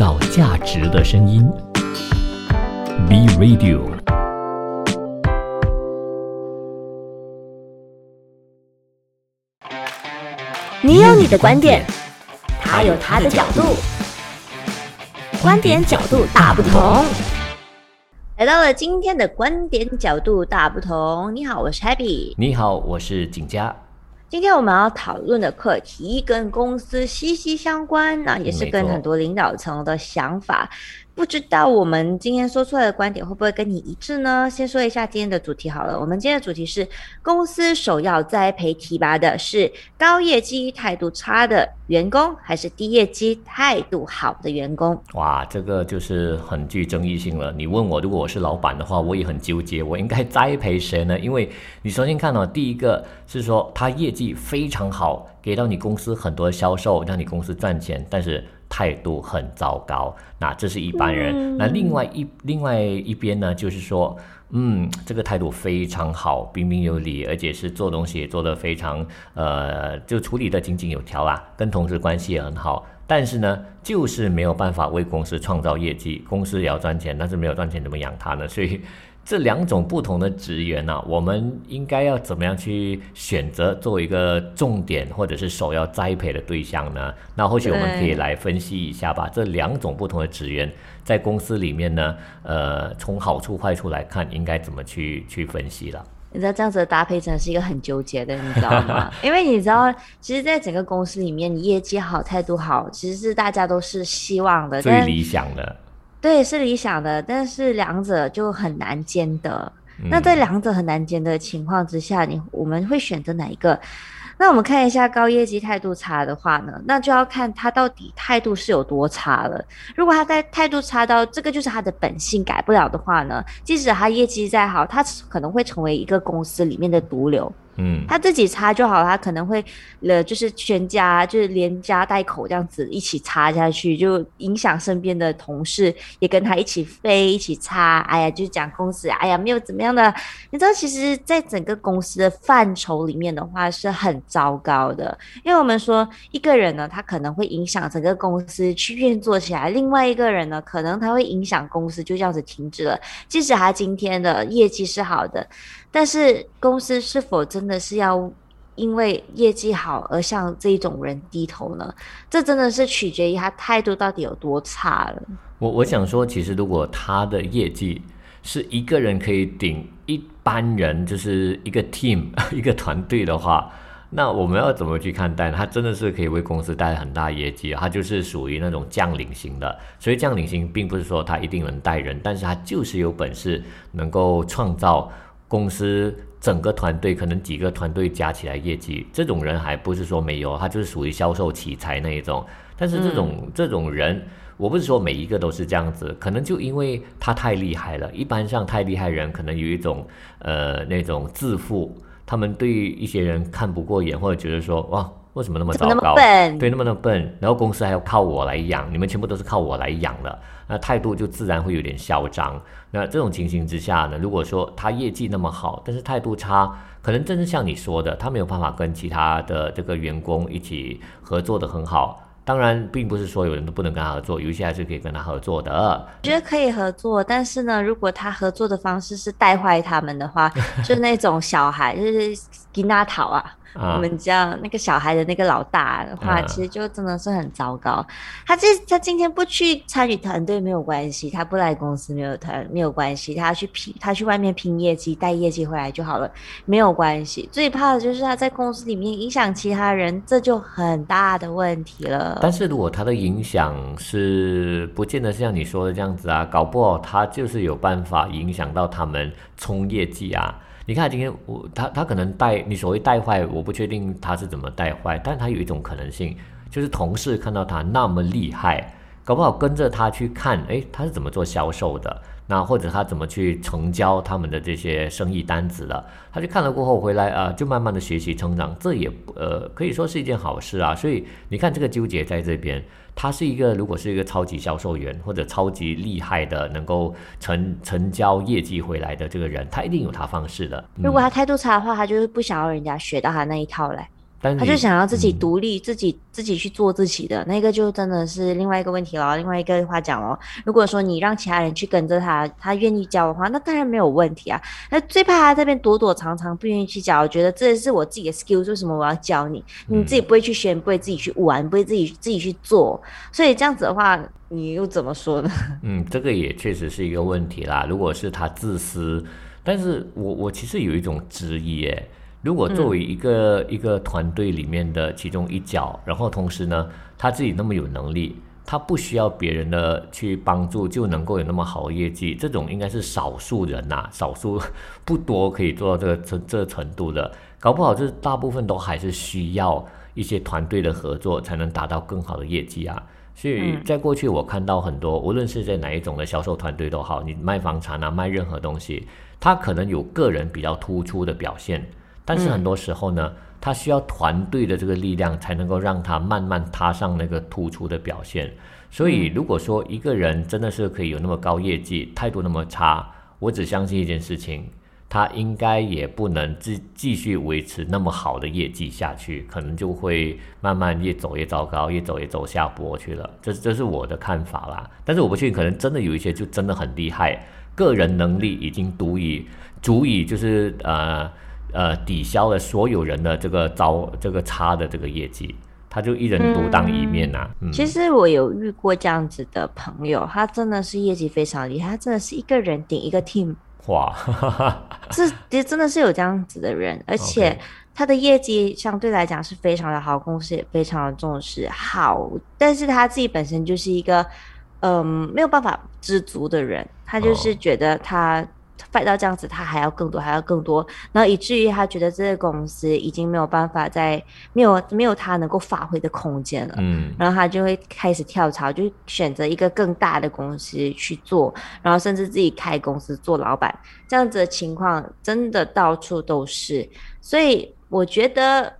造价值的声音，B Radio。你有你的观点，他有他的角度，观点角度大不同。来到了今天的观点角度大不同。你好，我是 Happy。你好，我是景佳。今天我们要讨论的课题跟公司息息相关，那也是跟很多领导层的想法。不知道我们今天说出来的观点会不会跟你一致呢？先说一下今天的主题好了。我们今天的主题是：公司首要栽培提拔的是高业绩态度差的员工，还是低业绩态度好的员工？哇，这个就是很具争议性了。你问我，如果我是老板的话，我也很纠结，我应该栽培谁呢？因为你首先看到第一个是说他业绩非常好，给到你公司很多销售，让你公司赚钱，但是。态度很糟糕，那这是一般人。那另外一另外一边呢，就是说，嗯，这个态度非常好，彬彬有礼，而且是做东西也做得非常，呃，就处理的井井有条啊，跟同事关系也很好。但是呢，就是没有办法为公司创造业绩，公司也要赚钱，但是没有赚钱怎么养他呢？所以。这两种不同的职员呢，我们应该要怎么样去选择作为一个重点或者是首要栽培的对象呢？那或许我们可以来分析一下吧。这两种不同的职员在公司里面呢，呃，从好处坏处来看，应该怎么去去分析了？你知道这样子的搭配真的是一个很纠结的，你知道吗？因为你知道，其实，在整个公司里面，你业绩好、态度好，其实是大家都是希望的，最理想的。对，是理想的，但是两者就很难兼得。那在两者很难兼的情况之下，你我们会选择哪一个？那我们看一下高业绩态度差的话呢，那就要看他到底态度是有多差了。如果他在态度差到这个就是他的本性改不了的话呢，即使他业绩再好，他可能会成为一个公司里面的毒瘤。嗯，他自己擦就好，他可能会，呃，就是全家就是连家带口这样子一起擦下去，就影响身边的同事也跟他一起飞，一起擦。哎呀，就讲公司，哎呀，没有怎么样的。你知道，其实，在整个公司的范畴里面的话，是很糟糕的。因为我们说一个人呢，他可能会影响整个公司去运作起来；另外一个人呢，可能他会影响公司就这样子停止了。即使他今天的业绩是好的。但是公司是否真的是要因为业绩好而向这种人低头呢？这真的是取决于他态度到底有多差了。我我想说，其实如果他的业绩是一个人可以顶一般人，就是一个 team 一个团队的话，那我们要怎么去看待？他真的是可以为公司带来很大业绩，他就是属于那种将领型的。所以将领型并不是说他一定能带人，但是他就是有本事能够创造。公司整个团队可能几个团队加起来业绩，这种人还不是说没有，他就是属于销售奇才那一种。但是这种这种人，我不是说每一个都是这样子，可能就因为他太厉害了。一般上太厉害人，可能有一种呃那种自负，他们对一些人看不过眼，或者觉得说哇。为什么那么糟糕？对，那么那么笨，然后公司还要靠我来养，你们全部都是靠我来养的，那态度就自然会有点嚣张。那这种情形之下呢，如果说他业绩那么好，但是态度差，可能真是像你说的，他没有办法跟其他的这个员工一起合作的很好。当然，并不是所有人都不能跟他合作，有一些还是可以跟他合作的。我觉得可以合作，但是呢，如果他合作的方式是带坏他们的话，就那种小孩，就是吉纳桃啊。我们家那个小孩的那个老大的话，其实就真的是很糟糕。他这他今天不去参与团队没有关系，他不来公司没有团没有关系，他去拼他去外面拼业绩带业绩回来就好了，没有关系。最怕的就是他在公司里面影响其他人，这就很大的问题了。但是如果他的影响是不见得像你说的这样子啊，搞不好他就是有办法影响到他们冲业绩啊。你看今天我他他可能带你所谓带坏，我不确定他是怎么带坏，但他有一种可能性，就是同事看到他那么厉害，搞不好跟着他去看，诶，他是怎么做销售的。那或者他怎么去成交他们的这些生意单子了？他去看了过后回来啊，就慢慢的学习成长，这也呃可以说是一件好事啊。所以你看这个纠结在这边，他是一个如果是一个超级销售员或者超级厉害的能够成成交业绩回来的这个人，他一定有他方式的。如果他态度差的话，他就是不想要人家学到他那一套来。但他就想要自己嗯独立，自己自己去做自己的那个，就真的是另外一个问题了。另外一个话讲哦，如果说你让其他人去跟着他，他愿意教的话，那当然没有问题啊。那最怕他这边躲躲藏藏，不愿意去教，我觉得这是我自己的 skill，为什么我要教你？你自己不会去学，你不会自己去玩，不会自己自己去做，所以这样子的话，你又怎么说呢？嗯，这个也确实是一个问题啦。如果是他自私，但是我我其实有一种质疑诶，如果作为一个、一个团队里面的其中一角，然后同时呢，他自己那么有能力，他不需要别人的去帮助就能够有那么好的业绩，这种应该是少数人呐、少数不多可以做到这个这这程度的，搞不好这大部分都还是需要一些团队的合作才能达到更好的业绩啊。所以在过去，我看到很多，无论是在哪一种的销售团队都好，你卖房产啊，卖任何东西，他可能有个人比较突出的表现，但是很多时候呢，他需要团队的这个力量才能够让他慢慢踏上那个突出的表现。所以，如果说一个人真的是可以有那么高业绩，态度那么差，我只相信一件事情，他应该也不能继继续维持那么好的业绩下去，可能就会慢慢越走越糟糕，越走越走下坡去了。这这是我的看法啦。但是我不确定，可能真的有一些就真的很厉害，个人能力已经足以足以就是呃呃抵消了所有人的这个糟这个差的这个业绩，他就一人独当一面呐、嗯，其实我有遇过这样子的朋友，他真的是业绩非常厉害，他真的是一个人顶一个 team，哇，这这真的是有这样子的人，而且他的业绩相对来讲是非常的好，公司也非常的重视。好，但是他自己本身就是一个嗯没有办法知足的人，他就是哦觉得他。Fight 到这样子，他还要更多，还要更多，然后以至于他觉得这个公司已经没有办法再没有没有他能够发挥的空间了。嗯然后他就会开始跳槽，就选择一个更大的公司去做，然后甚至自己开公司做老板，这样子的情况真的到处都是。所以我觉得，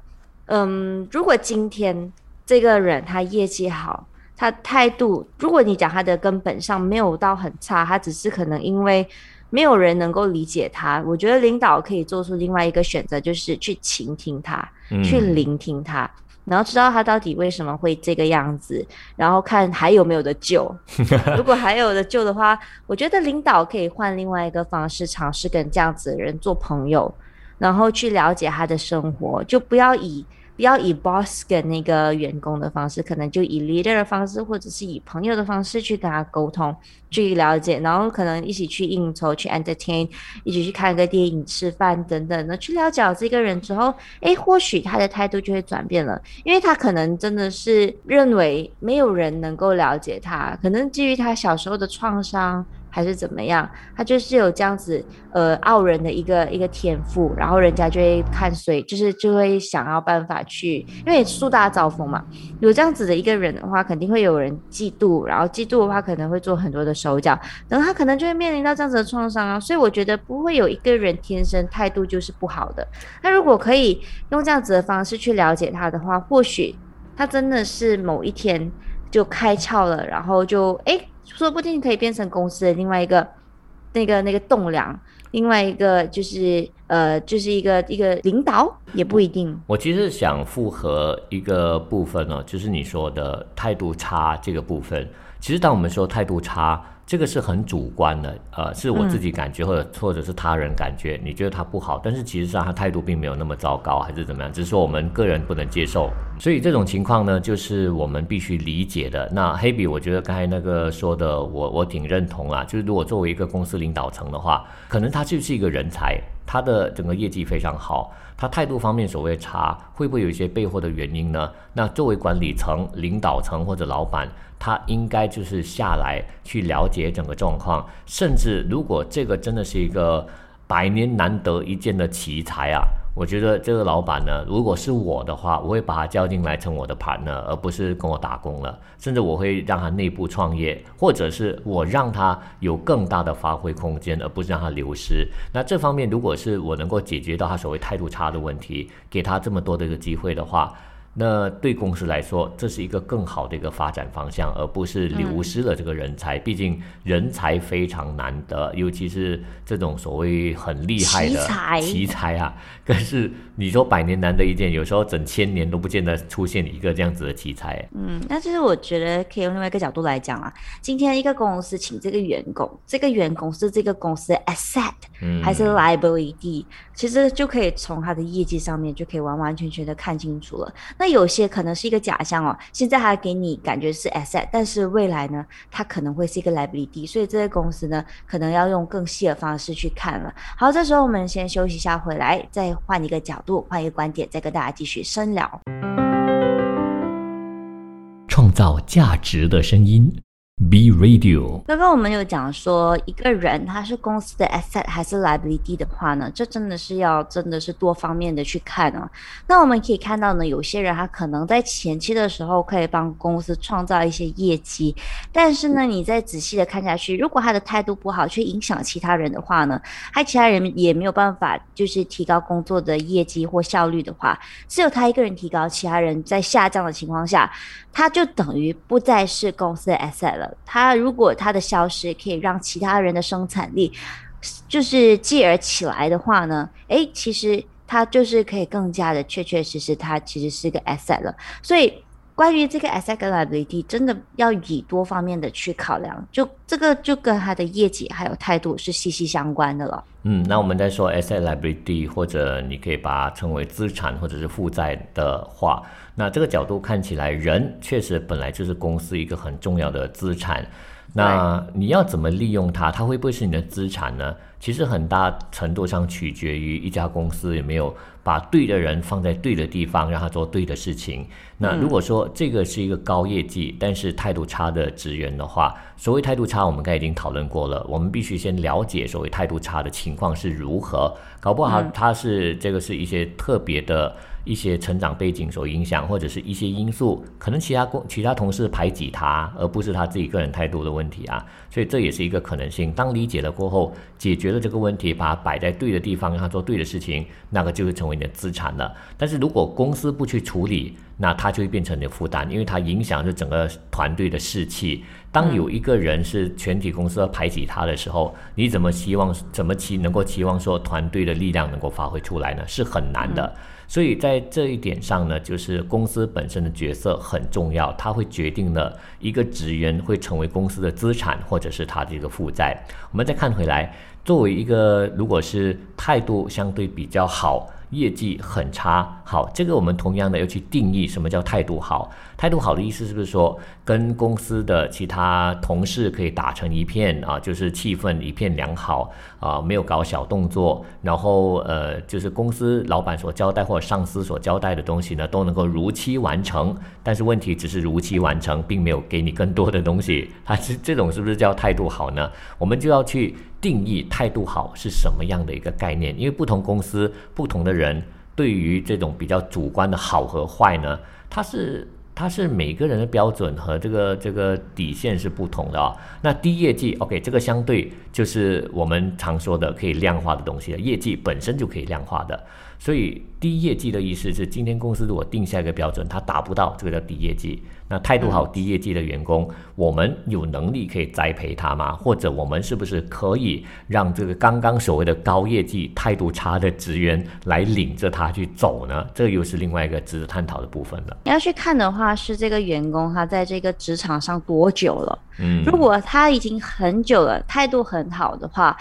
嗯，如果今天这个人他业绩好，他态度，如果你讲他的根本上没有到很差，他只是可能因为没有人能够理解他，我觉得领导可以做出另外一个选择，就是去倾听他，嗯去聆听他。然后知道他到底为什么会这个样子，然后看还有没有的救。如果还有的救的话，我觉得领导可以换另外一个方式，尝试跟这样子的人做朋友，然后去了解他的生活，就不要以不要以 boss 跟那个员工的方式，可能就以 leader 的方式，或者是以朋友的方式去跟他沟通，去了解，然后可能一起去应酬、去 entertain，一起去看个电影、吃饭等等的，去了解这个人之后，诶，或许他的态度就会转变了，因为他可能真的是认为没有人能够了解他，可能基于他小时候的创伤。还是怎么样，他就是有这样子呃傲人的一个一个天赋，然后人家就会看谁，就是就会想要办法去，因为树大招风嘛，有这样子的一个人的话，肯定会有人嫉妒，然后嫉妒的话可能会做很多的手脚，然后他可能就会面临到这样子的创伤啊，所以我觉得不会有一个人天生态度就是不好的，那如果可以用这样子的方式去了解他的话，或许他真的是某一天就开窍了，然后就诶，说不定可以变成公司的另外一个那个那个栋梁，另外一个就是呃，就是一个一个领导也不一定。我其实想复合一个部分呢、就是你说的态度差这个部分。其实当我们说态度差，这个是很主观的，呃，是我自己感觉，或者或者是他人感觉，你觉得他不好，但是其实上他态度并没有那么糟糕，还是怎么样？只是说我们个人不能接受。所以这种情况呢，就是我们必须理解的。那黑比，我觉得刚才那个说的，我我挺认同啊。就是如果作为一个公司领导层的话，可能他就是一个人才，他的整个业绩非常好，他态度方面所谓差，会不会有一些背后的原因呢？那作为管理层、领导层或者老板，他应该就是下来去了解整个状况，甚至如果这个真的是一个百年难得一见的奇才啊，我觉得这个老板呢，如果是我的话，我会把他叫进来成我的 partner，而不是跟我打工了，甚至我会让他内部创业，或者是我让他有更大的发挥空间，而不是让他流失。那这方面，如果是我能够解决到他所谓态度差的问题，给他这么多的一个机会的话，那对公司来说，这是一个更好的一个发展方向，而不是流失了这个人才。毕竟人才非常难得，尤其是这种所谓很厉害的奇才啊。更是你说百年难得一见，有时候整千年都不见得出现一个这样子的题材。嗯，那就是我觉得可以用另外一个角度来讲啊。今天一个公司请这个员工，这个员工是这个公司的 asset 还是 liability，其实就可以从他的业绩上面就可以完完全全的看清楚了。那有些可能是一个假象哦，现在还给你感觉是 asset，但是未来呢，它可能会是一个 liability，所以这些公司呢，可能要用更细的方式去看了。好，这时候我们先休息一下，回来再换一个角度，换一个观点，再跟大家继续深聊，创造价值的声音。B Radio。刚刚我们有讲说，一个人他是公司的 asset 还是 liability 的话呢，这真的是要真的是多方面的去看啊。那我们可以看到呢，有些人他可能在前期的时候可以帮公司创造一些业绩，但是呢，你再仔细的看下去，如果他的态度不好，去影响其他人的话呢，他其他人也没有办法就是提高工作的业绩或效率的话，只有他一个人提高，其他人在下降的情况下，他就等于不再是公司的 asset 了。他如果他的消失可以让其他人的生产力就是继而起来的话呢？诶，其实他就是可以更加的确确实实，他其实是个 asset 了。所以关于这个 asset liability，真的要以多方面的去考量，就这个就跟他的业绩还有态度是息息相关的了。嗯，那我们在说 asset liability，或者你可以把它称为资产或者是负债的话。那这个角度看起来，人确实本来就是公司一个很重要的资产。那你要怎么利用它？它会不会是你的资产呢？其实很大程度上取决于一家公司有没有把对的人放在对的地方，让他做对的事情。那如果说这个是一个高业绩但是态度差的职员的话，所谓态度差，我们刚才已经讨论过了。我们必须先了解所谓态度差的情况是如何，搞不好他是这个是一些特别的。一些成长背景所影响，或者是一些因素，可能其他工其他同事排挤他，而不是他自己个人态度的问题啊，所以这也是一个可能性。当理解了过后，解决了这个问题，把它摆在对的地方，让他做对的事情，那个就会成为你的资产了。但是如果公司不去处理，那它就会变成你的负担，因为它影响着整个团队的士气。当有一个人是全体公司要排挤他的时候，你怎么希望怎么期能够期望说团队的力量能够发挥出来呢？是很难的。所以在这一点上呢，就是公司本身的角色很重要，它会决定了一个职员会成为公司的资产，或者是他的一个负债。我们再看回来，作为一个如果是态度相对比较好。业绩很差，好，这个我们同样的要去定义什么叫态度好。态度好的意思是不是说跟公司的其他同事可以打成一片啊？就是气氛一片良好啊，没有搞小动作，然后呃，就是公司老板所交代或者上司所交代的东西呢，都能够如期完成。但是问题只是如期完成，并没有给你更多的东西，它是这种是不是叫态度好呢？我们就要去。定义态度好是什么样的一个概念？因为不同公司、不同的人对于这种比较主观的好和坏呢，它是它是每个人的标准和这个这个底线是不同的啊。那低业绩，OK，这个相对就是我们常说的可以量化的东西，业绩本身就可以量化的。所以低业绩的意思是，今天公司如果定下一个标准，它达不到，这个叫低业绩。那态度好、低业绩的员工，我们有能力可以栽培他吗？或者我们是不是可以让这个刚刚所谓的高业绩、态度差的职员来领着他去走呢？这又是另外一个值得探讨的部分了。你要去看的话，是这个员工他在这个职场上多久了？嗯，如果他已经很久了，态度很好的话。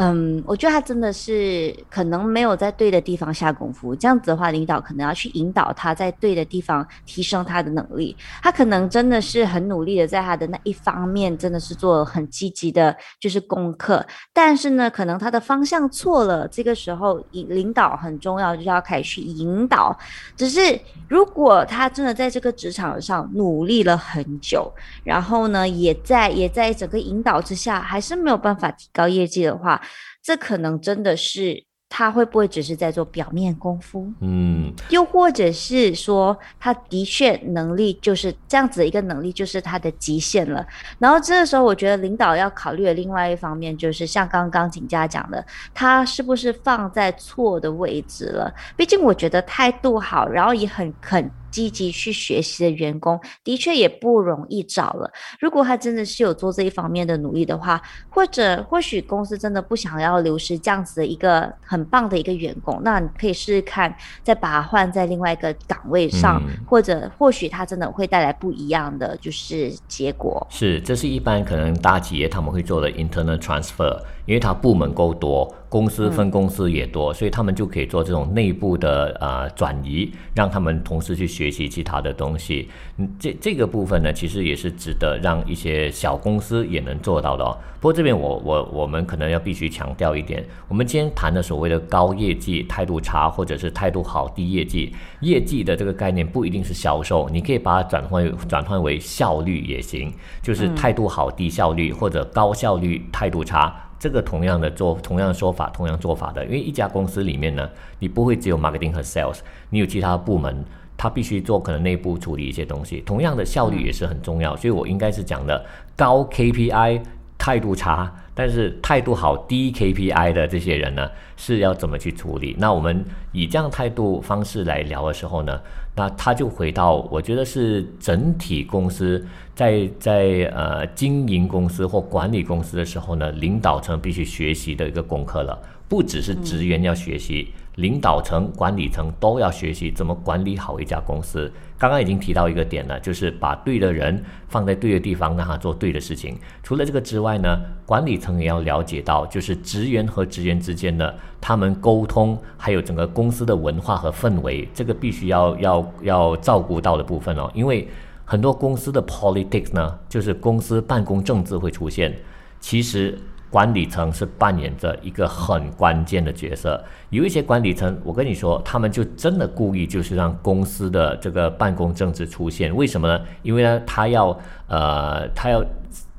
嗯，我觉得他真的是可能没有在对的地方下功夫。这样子的话，领导可能要去引导他在对的地方提升他的能力。他可能真的是很努力的在他的那一方面，真的是做很积极的，就是功课。但是呢，可能他的方向错了。这个时候，引领导很重要，就是要开始去引导。只是如果他真的在这个职场上努力了很久，然后呢，也在也在整个引导之下，还是没有办法提高业绩的话，这可能真的是他会不会只是在做表面功夫？嗯，又或者是说，他的确能力就是这样子的一个能力，就是他的极限了。然后这个时候，我觉得领导要考虑的另外一方面，就是像刚刚景佳讲的，他是不是放在错的位置了？毕竟我觉得态度好，然后也很肯。积极去学习的员工，的确也不容易找了。如果他真的是有做这一方面的努力的话，或者或许公司真的不想要流失这样子的一个很棒的一个员工，那你可以试试看，再把它换在另外一个岗位上，或者或许他真的会带来不一样的就是结果。是，这是一般可能大企业他们会做的 internal transfer。因为它部门够多，公司分公司也多，所以他们就可以做这种内部的呃转移，让他们同时去学习其他的东西。嗯，这这个部分呢，其实也是值得让一些小公司也能做到的哦。不过这边我我我们可能要必须强调一点，我们今天谈的所谓的高业绩、态度差，或者是态度好低业绩，业绩的这个概念不一定是销售，你可以把它转换转换为效率也行，就是态度好低效率，或者高效率态度差。这个同样的做，同样的说法，同样做法的，因为一家公司里面呢，你不会只有 marketing 和 sales，你有其他部门，他必须做可能内部处理一些东西，同样的效率也是很重要，所以我应该是讲的高 KPI 态度差，但是态度好低 KPI 的这些人呢，是要怎么去处理？那我们以这样态度方式来聊的时候呢？那他就回到，我觉得是整体公司在在呃经营公司或管理公司的时候呢，领导层必须学习的一个功课了。不只是职员要学习，领导层、管理层都要学习怎么管理好一家公司。刚刚已经提到一个点了，就是把对的人放在对的地方，让他做对的事情。除了这个之外呢，管理层也要了解到，就是职员和职员之间的他们沟通，还有整个公司的文化和氛围，这个必须要要要照顾到的部分哦。因为很多公司的 politics 呢，就是公司办公政治会出现，其实。管理层是扮演着一个很关键的角色，有一些管理层，我跟你说，他们就真的故意就是让公司的这个办公政治出现，为什么呢？因为呢，他要呃，他要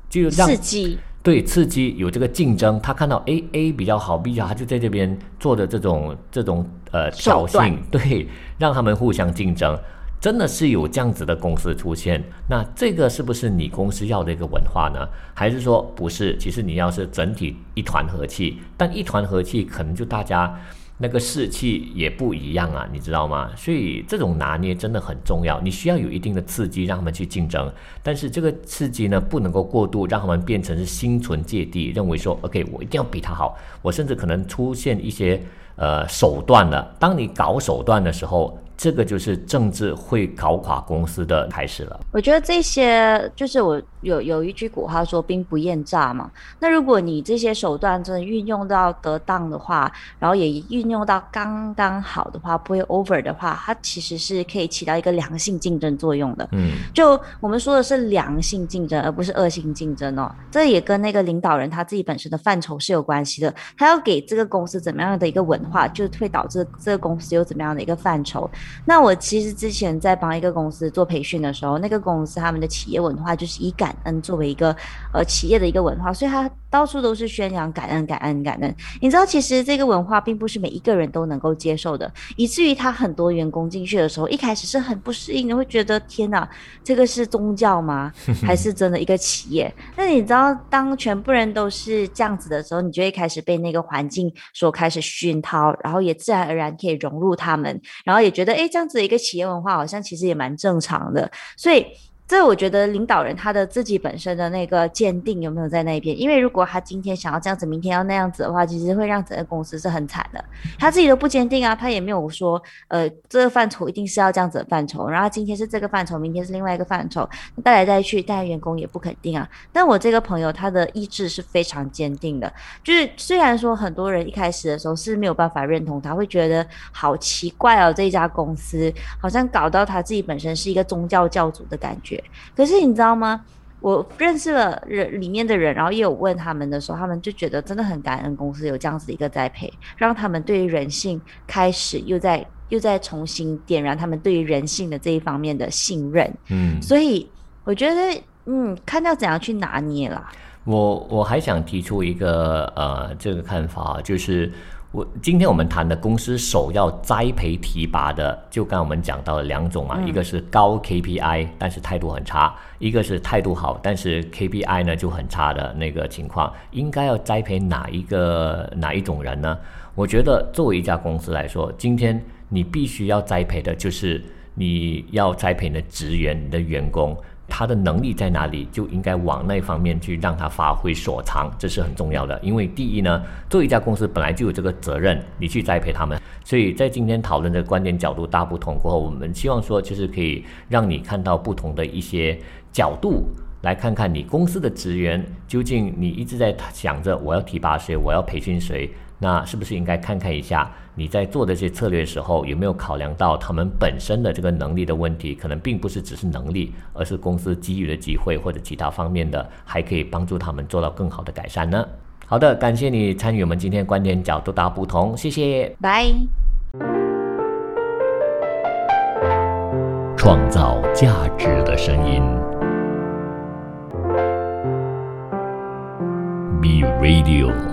就让刺激，对，刺激有这个竞争，他看到 A A 比较好，B 较他就在这边做的这种这种呃挑衅，对，让他们互相竞争。真的是有这样子的公司出现，那这个是不是你公司要的一个文化呢？还是说不是？其实你要是整体一团和气，但一团和气可能就大家那个士气也不一样啊，你知道吗？所以这种拿捏真的很重要，你需要有一定的刺激让他们去竞争，但是这个刺激呢不能够过度，让他们变成是心存芥蒂，认为说 OK 我一定要比他好，我甚至可能出现一些呃手段了。当你搞手段的时候。这个就是政治会搞垮公司的开始了。我觉得这些就是我有有一句古话说“兵不厌诈”嘛。那如果你这些手段真的运用到得当的话，然后也运用到刚刚好的话，不会 over 的话，它其实是可以起到一个良性竞争作用的。嗯，就我们说的是良性竞争，而不是恶性竞争哦。这也跟那个领导人他自己本身的范畴是有关系的。他要给这个公司怎么样的一个文化，就会导致这个公司有怎么样的一个范畴。那我其实之前在帮一个公司做培训的时候，那个公司他们的企业文化就是以感恩作为一个呃企业的一个文化，所以他到处都是宣扬感恩、感恩、感恩。你知道，其实这个文化并不是每一个人都能够接受的，以至于他很多员工进去的时候，一开始是很不适应的，会觉得天哪，这个是宗教吗？还是真的一个企业？那你知道，当全部人都是这样子的时候，你就会开始被那个环境所开始熏陶，然后也自然而然可以融入他们，然后也觉得哎。这样子的一个企业文化，好像其实也蛮正常的，所以。这我觉得领导人他的自己本身的那个坚定有没有在那边？因为如果他今天想要这样子，明天要那样子的话，其实会让整个公司是很惨的。他自己都不坚定啊，他也没有说，呃，这个范畴一定是要这样子的范畴，然后今天是这个范畴，明天是另外一个范畴，带来带去，带员工也不肯定啊。但我这个朋友他的意志是非常坚定的，就是虽然说很多人一开始的时候是没有办法认同他，会觉得好奇怪哦，这家公司好像搞到他自己本身是一个宗教教主的感觉。可是你知道吗？我认识了人里面的人，然后也有问他们的时候，他们就觉得真的很感恩公司有这样子一个栽培，让他们对于人性开始又在又在重新点燃他们对于人性的这一方面的信任。嗯，所以我觉得，嗯，看到怎样去拿捏了。我我还想提出一个呃这个看法，就是。我今天我们谈的公司首要栽培提拔的，就刚我们讲到了两种嘛，一个是高 KPI，但是态度很差；一个是态度好，但是 KPI 呢就很差的那个情况，应该要栽培哪一个哪一种人呢？我觉得作为一家公司来说，今天你必须要栽培的就是你要栽培你的职员、你的员工。他的能力在哪里，就应该往那方面去让他发挥所长，这是很重要的。因为第一呢，做一家公司本来就有这个责任，你去栽培他们。所以在今天讨论的观点角度大不同过后，我们希望说，就是可以让你看到不同的一些角度，来看看你公司的职员究竟你一直在想着我要提拔谁，我要培训谁。那是不是应该看看一下，你在做的这些策略时候，有没有考量到他们本身的这个能力的问题，可能并不是只是能力，而是公司给予的机会或者其他方面的，还可以帮助他们做到更好的改善呢？好的，感谢你参与我们今天观点角度大不同，谢谢。拜。创造价值的声音。be radio。